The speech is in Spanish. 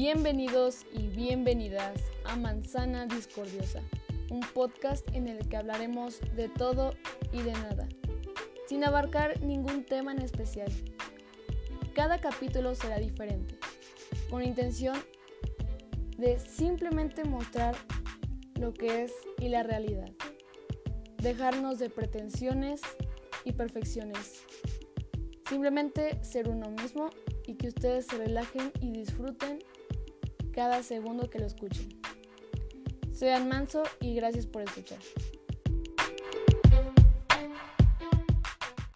Bienvenidos y bienvenidas a Manzana Discordiosa, un podcast en el que hablaremos de todo y de nada, sin abarcar ningún tema en especial. Cada capítulo será diferente, con intención de simplemente mostrar lo que es y la realidad, dejarnos de pretensiones y perfecciones, simplemente ser uno mismo y que ustedes se relajen y disfruten cada segundo que lo escuchen. Sean manso y gracias por escuchar.